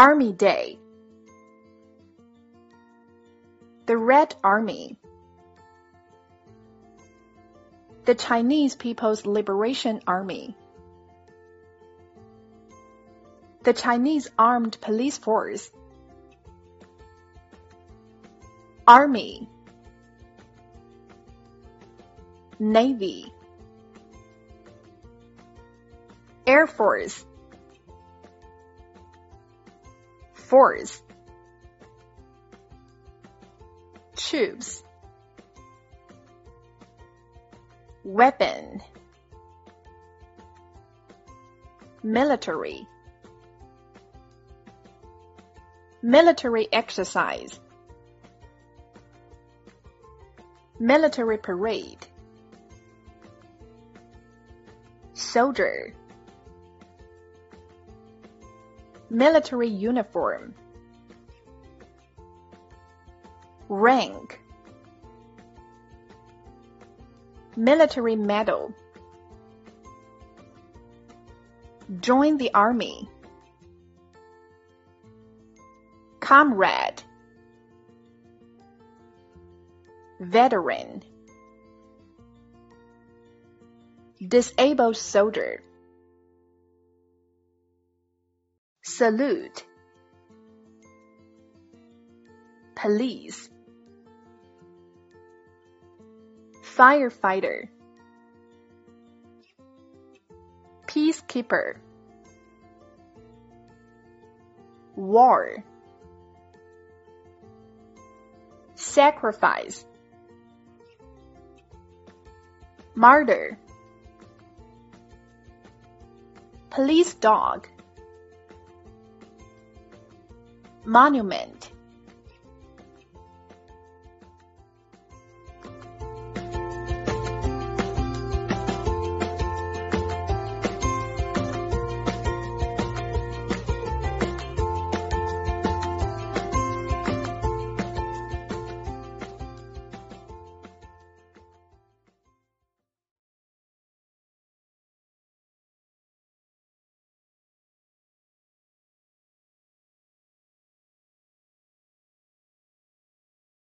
Army Day. The Red Army. The Chinese People's Liberation Army. The Chinese Armed Police Force. Army. Navy. Air Force. Force. Tubes. Weapon. Military. Military exercise. Military parade. Soldier. Military uniform. Rank. Military medal. Join the army. Comrade. Veteran. Disabled soldier. Salute. Police. Firefighter. Peacekeeper. War. Sacrifice. Martyr. Police dog. Monument.